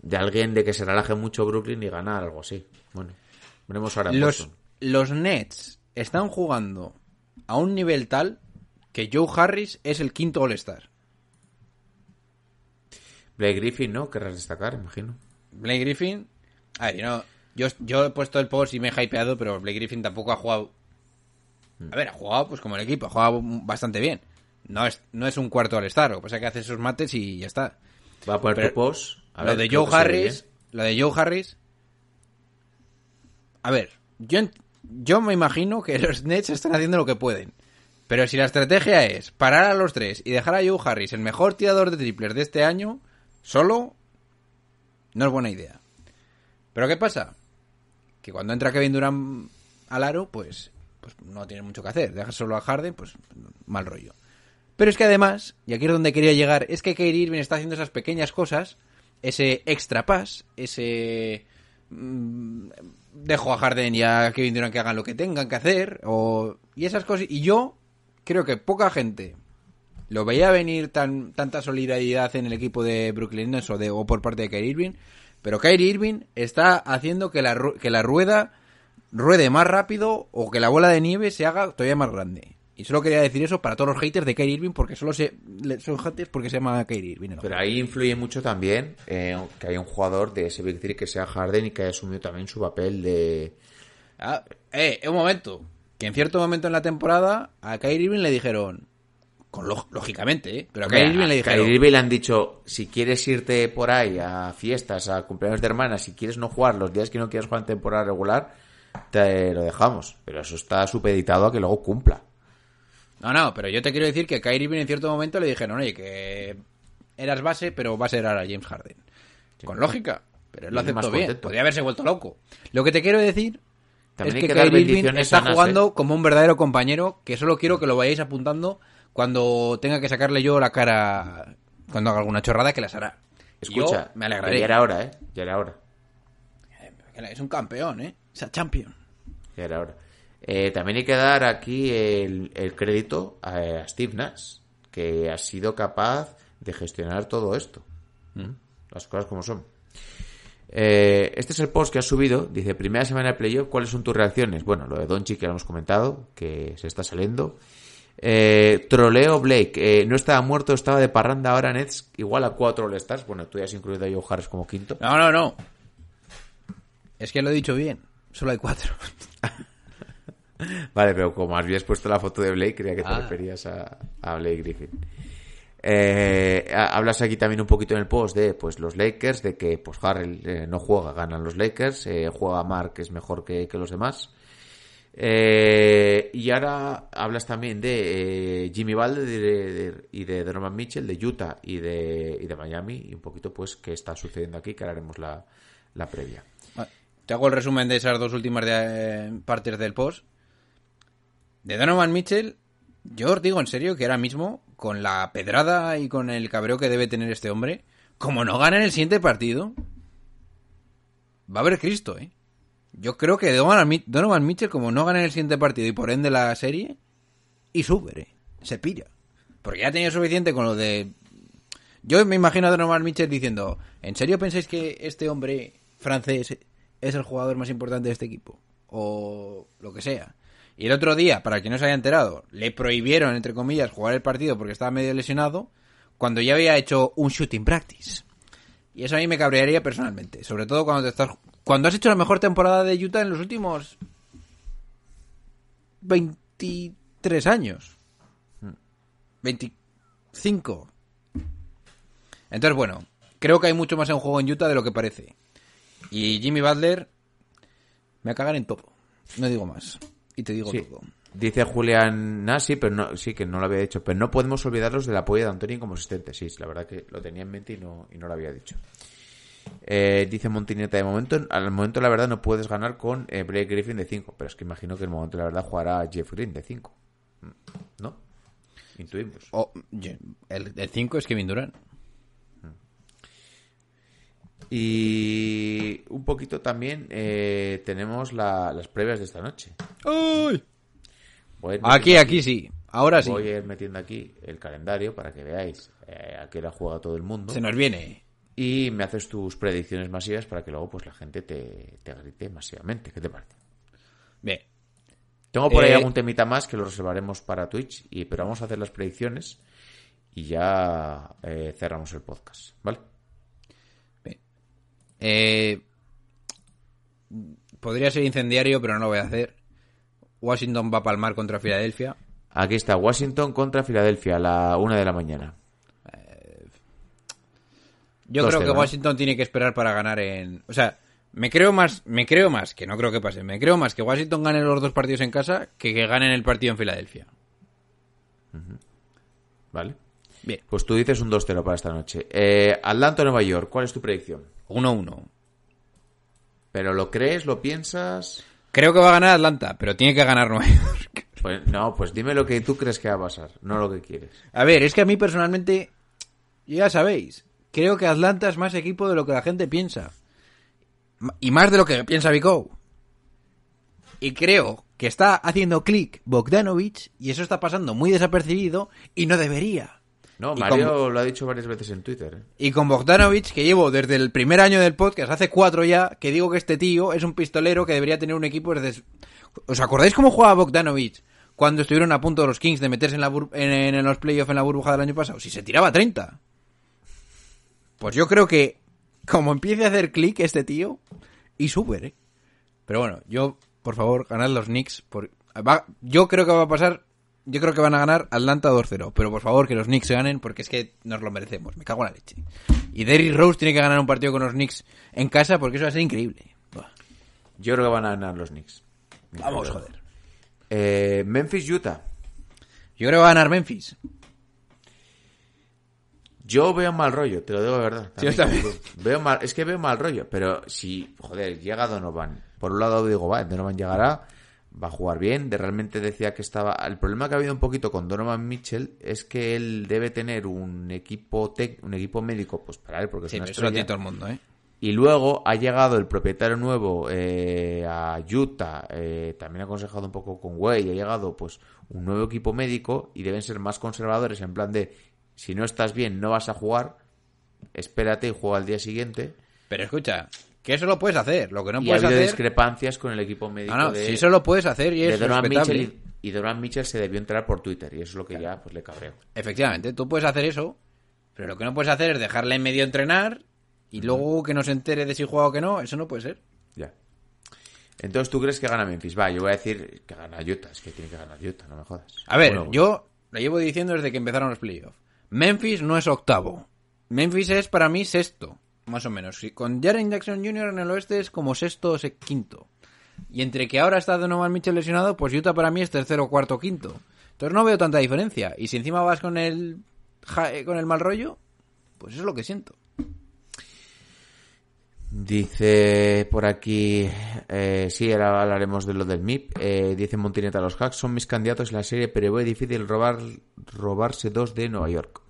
De alguien de que se relaje mucho Brooklyn y ganar, algo así. Bueno, veremos ahora. Los, los Nets están jugando a un nivel tal que Joe Harris es el quinto All-Star. Blake Griffin, ¿no? Querrás destacar, imagino. Blake Griffin. A ver, yo, no- yo, yo he puesto el post y me he hypeado, pero Blake Griffin tampoco ha jugado. A ver, ha jugado pues como el equipo, ha jugado bastante bien. No es, no es un cuarto al estar, lo que pasa es que hace sus mates y ya está. Va a poner Pero tu post. A lo ver, de Joe Harris, lo de Joe Harris. A ver, yo, yo me imagino que los Nets están haciendo lo que pueden. Pero si la estrategia es parar a los tres y dejar a Joe Harris, el mejor tirador de triples de este año, solo, no es buena idea. Pero ¿qué pasa? Que cuando entra Kevin Durant al aro, pues, pues no tiene mucho que hacer. Dejas solo a Harden, pues mal rollo. Pero es que además, y aquí es donde quería llegar, es que Kyrie Irving está haciendo esas pequeñas cosas, ese extra pass, ese... dejo a Harden y a Kevin Durant que hagan lo que tengan que hacer, o, y esas cosas. Y yo creo que poca gente lo veía venir tan tanta solidaridad en el equipo de Brooklyn o, de, o por parte de Kyrie Irving, pero Kyrie Irving está haciendo que la, que la rueda ruede más rápido o que la bola de nieve se haga todavía más grande. Y solo quería decir eso para todos los haters de Kyrie Irving porque solo se, son haters porque se llama Kyrie Irving. Pero ahí influye mucho también eh, que haya un jugador de ese Big Three que sea Harden y que haya asumido también su papel de. Ah, eh, un momento. Que en cierto momento en la temporada a Kyrie Irving le dijeron, con lo- lógicamente, ¿eh? pero a Kyrie Irving le dijeron, Kyrie Irving le han dicho, si quieres irte por ahí a fiestas, a cumpleaños de hermanas, si quieres no jugar los días que no quieras jugar en temporada regular, te lo dejamos. Pero eso está supeditado a que luego cumpla. No, no, pero yo te quiero decir que Kyrie Irving en cierto momento le dijeron, oye, que eras base, pero vas a ser ahora James Harden. Con lógica, pero él lo aceptó bien. Podría haberse vuelto loco. Lo que te quiero decir También es que, que Kyrie Irving está sanas, jugando ¿eh? como un verdadero compañero, que solo quiero que lo vayáis apuntando cuando tenga que sacarle yo la cara cuando haga alguna chorrada que las hará. Escucha, yo me alegraré. Ya era hora, ¿eh? Ya era hora. Es un campeón, ¿eh? Es a champion. Ya era hora. Eh, también hay que dar aquí el, el crédito a, a Steve Nash, que ha sido capaz de gestionar todo esto. ¿Mm? Las cosas como son. Eh, este es el post que ha subido. Dice, primera semana de playoff, ¿cuáles son tus reacciones? Bueno, lo de Doncic que ya hemos comentado, que se está saliendo. Eh, troleo Blake, eh, no estaba muerto, estaba de parranda ahora Nets, igual a cuatro All-Stars. Bueno, tú ya has incluido a Joe Harris como quinto. No, no, no. Es que lo he dicho bien. Solo hay cuatro. Vale, pero como habías puesto la foto de Blake, creía que te Ah. referías a, a Blake Griffin. Eh, ha- hablas aquí también un poquito en el post de pues los Lakers, de que pues Harrell eh, no juega, ganan los Lakers, eh, juega Mark, que es mejor que, que los demás. Eh, y ahora hablas también de eh, Jimmy Valde de- de- y de Donovan Mitchell, de Utah y de, y de Miami, y un poquito pues qué está sucediendo aquí, que ahora haremos la, la previa. Te hago el resumen de esas dos últimas de- eh, partes del post. De Donovan Mitchell, yo os digo en serio que ahora mismo, con la pedrada y con el cabreo que debe tener este hombre, como no gana en el siguiente partido, va a haber Cristo, ¿eh? Yo creo que Donovan, Mi- Donovan Mitchell, como no gana en el siguiente partido y por ende la serie, y sube, ¿eh? Se pilla. Porque ya ha tenido suficiente con lo de yo me imagino a Donovan Mitchell diciendo, ¿en serio pensáis que este hombre francés es el jugador más importante de este equipo? O lo que sea. Y el otro día, para quien no se haya enterado, le prohibieron, entre comillas, jugar el partido porque estaba medio lesionado, cuando ya había hecho un shooting practice. Y eso a mí me cabrearía personalmente. Sobre todo cuando te estás... Cuando has hecho la mejor temporada de Utah en los últimos 23 años. 25. Entonces, bueno, creo que hay mucho más en juego en Utah de lo que parece. Y Jimmy Butler me a cagar en todo. No digo más. Y te digo Sí. todo. Dice Julián Nasi, pero no, sí que no lo había dicho, pero no podemos olvidarnos del apoyo de Antonio como asistente. Sí, la verdad que lo tenía en mente y no, y no lo había dicho. Eh, dice Montineta, de momento, al momento la verdad no puedes ganar con eh, Blake Griffin de 5, pero es que imagino que en el momento la verdad jugará Jeff Green de 5. ¿No? Intuimos. Oh, yo- el 5 es Kevin Durant. Y un poquito también eh, tenemos la- las previas de esta noche. Ir Aquí, metiendo aquí sí. Ahora sí. Voy a ir metiendo aquí el calendario para que veáis eh, a qué hora juega todo el mundo. Se nos viene. Y me haces tus predicciones masivas para que luego pues la gente te, te grite masivamente. ¿Qué te parece? Bien. Tengo por ahí Eh, algún temita más que lo reservaremos para Twitch, y, pero vamos a hacer las predicciones y ya eh, cerramos el podcast, ¿vale? Eh, podría ser incendiario, pero no lo voy a hacer. Washington va a palmar contra Filadelfia. Aquí está Washington contra Filadelfia a la una de la mañana. Yo 2-0, creo que. Washington tiene que esperar para ganar en. O sea, me creo más, me creo más, que no creo que pase, me creo más que Washington gane los dos partidos en casa que que ganen el partido en Filadelfia. ¿Vale? Bien, Pues tú dices un 2-0 para esta noche. Eh, Atlanta, Nueva York, ¿cuál es tu predicción? 1-1. ¿Pero lo crees, lo piensas? Creo que va a ganar Atlanta, pero tiene que ganar Nueva York. Pues no, pues dime lo que tú crees que va a pasar, no lo que quieres. A ver, es que a mí personalmente, ya sabéis, creo que Atlanta es más equipo de lo que la gente piensa. Y más de lo que piensa Vico. Y creo que está haciendo clic Bogdanovich y eso está pasando muy desapercibido y no debería. No, Mario lo ha dicho varias veces en Twitter. ¿eh? Y con Bogdanovich, que llevo desde el primer año del podcast, hace cuatro ya, que digo que este tío es un pistolero que debería tener un equipo desde... ¿Os acordáis cómo jugaba Bogdanovich cuando estuvieron a punto los Kings de meterse en, la bur- en, en los playoffs en la burbuja del año pasado? Si se tiraba 30. Pues yo creo que como empiece a hacer clic este tío, y súper, ¿eh? Pero bueno, yo, por favor, ganad los Knicks. Por... va- Yo creo que va a pasar... Yo creo que van a ganar Atlanta 2-0. Pero por favor, que los Knicks se ganen porque es que nos lo merecemos. Me cago en la leche. Y Derrick Rose tiene que ganar un partido con los Knicks en casa porque eso va a ser increíble. Buah. Yo creo que van a ganar los Knicks. Vamos, joder. Eh, Memphis, Utah. Yo creo que va a ganar Memphis. Yo veo mal rollo, te lo digo de verdad. Sí, También. también. Veo mal, es que veo mal rollo, pero si, joder, llega Donovan. Por un lado digo, va, Donovan llegará, va a jugar bien. De realmente decía que estaba. El problema que ha habido un poquito con Donovan Mitchell es que él debe tener un equipo tec, un equipo médico, pues para él, porque es Sí, una pero eso lo estrella. tiene todo el mundo, ¿eh? Y luego ha llegado el propietario nuevo eh, a Utah, eh, también ha aconsejado un poco con Way, ha llegado pues un nuevo equipo médico y deben ser más conservadores en plan de si no estás bien no vas a jugar, espérate y juega al día siguiente. Pero escucha, que eso lo puedes hacer. Lo que no y ha puedes habido hacer... discrepancias con el equipo médico No, no, de, si eso lo puedes hacer y es. Mitchell y, y Donovan Mitchell se debió entrar por Twitter y eso es lo que ya pues le cabreo. Efectivamente, tú puedes hacer eso, pero lo que no puedes hacer es dejarle en medio entrenar y luego que no se entere de si juega o que no, eso no puede ser. Ya. Entonces tú crees que gana Memphis. Va, yo voy a decir que gana Utah, es que tiene que ganar Utah, no me jodas. A ver, Bueno, yo lo llevo diciendo desde que empezaron los playoffs. Memphis no es octavo. Memphis es para mí sexto, más o menos. Con Jaren Jackson Jr. en el oeste es como sexto o quinto. Y entre que ahora está Donovan Mitchell lesionado, pues Utah para mí es tercero, cuarto, quinto. Entonces no veo tanta diferencia. Y si encima vas con el eh, con el mal rollo, pues eso es lo que siento. Dice por aquí, eh, sí, ahora hablaremos de lo del MIP. Eh, dice Montineta, los hacks son mis candidatos en la serie, pero veo difícil robar, robarse dos de Nueva York.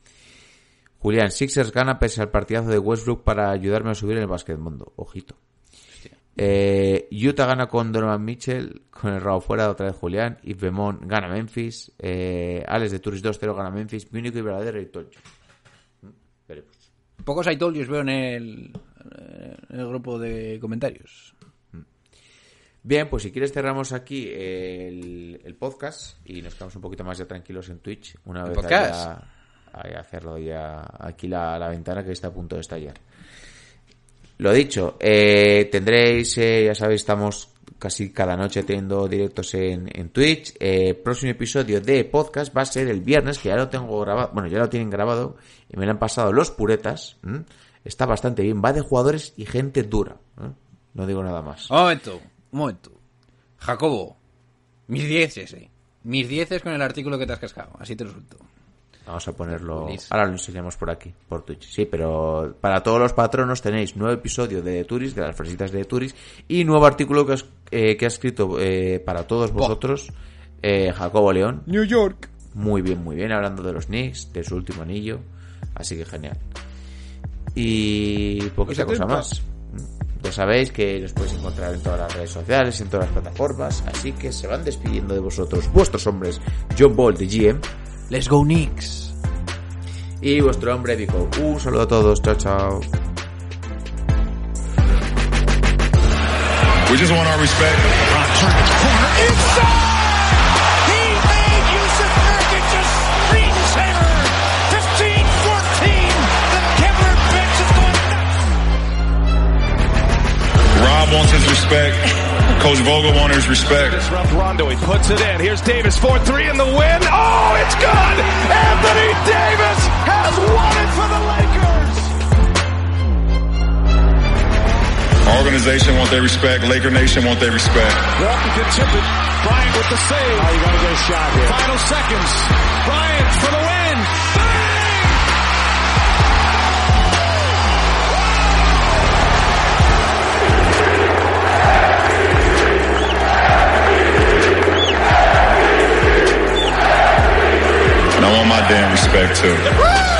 Julián, Sixers gana pese al partidazo de Westbrook para ayudarme a subir en el básquet mundo. Ojito. Eh, Utah gana con Donovan Mitchell, con el rabo fuera otra vez Julián. Y Bemón gana Memphis. Eh, Alex de Turis 2-0 gana Memphis. Mi único y verdadero y Tolcho. Mm, Veremos. Pocos yous veo en el, eh, en el grupo de comentarios. Bien, pues si quieres cerramos aquí el, el podcast y nos quedamos un poquito más ya tranquilos en Twitch. Una ¿El vez podcast? haya, haya hacerlo ya aquí la, la ventana que está a punto de estallar. Lo dicho, eh, tendréis, eh, ya sabéis, estamos casi cada noche teniendo directos en, en Twitch. Eh, próximo episodio de podcast va a ser el viernes, que ya lo tengo grabado, bueno, ya lo tienen grabado y me lo han pasado los puretas. Está bastante bien, va de jugadores y gente dura. No digo nada más. Un momento, un momento. Jacobo, mis dieces, eh. Mis dieces con el artículo que te has cascado. Así te lo. Vamos a ponerlo. Ahora lo enseñamos por aquí, por Twitch. Sí, pero para todos los patronos tenéis nuevo episodio de The Turis, de las fresitas de The Turis, y nuevo artículo que, has- eh, que ha escrito eh, para todos vosotros eh, Jacobo León. New York. Muy bien, muy bien, hablando de los Knicks, de su último anillo. Así que genial. Y poquita Pues cosa más. Ya sabéis que los podéis encontrar en todas las redes sociales, en todas las plataformas. Así que se van despidiendo de vosotros vuestros hombres John Ball de GM Let's go Knicks. y vuestro hombre Vico. Un saludo a todos, chao, chao. We just want our respect. Inside! He made Yusuf Nurkic a screensaver. 15-14. The Kevlar bench is going nuts. Rob wants his respect. Coach Vogel wants his respect. Disrupt Rondo. He puts it in. Here's Davis. 4-3 in the win. Oh, it's good. Anthony Davis has won it for the Lakers. Our organization want their respect. Laker Nation want their respect. Walker can tip it. Bryant with the save. Oh, you gotta get a shot here. Final seconds. Bryant for the win. Bang! Damn respect too.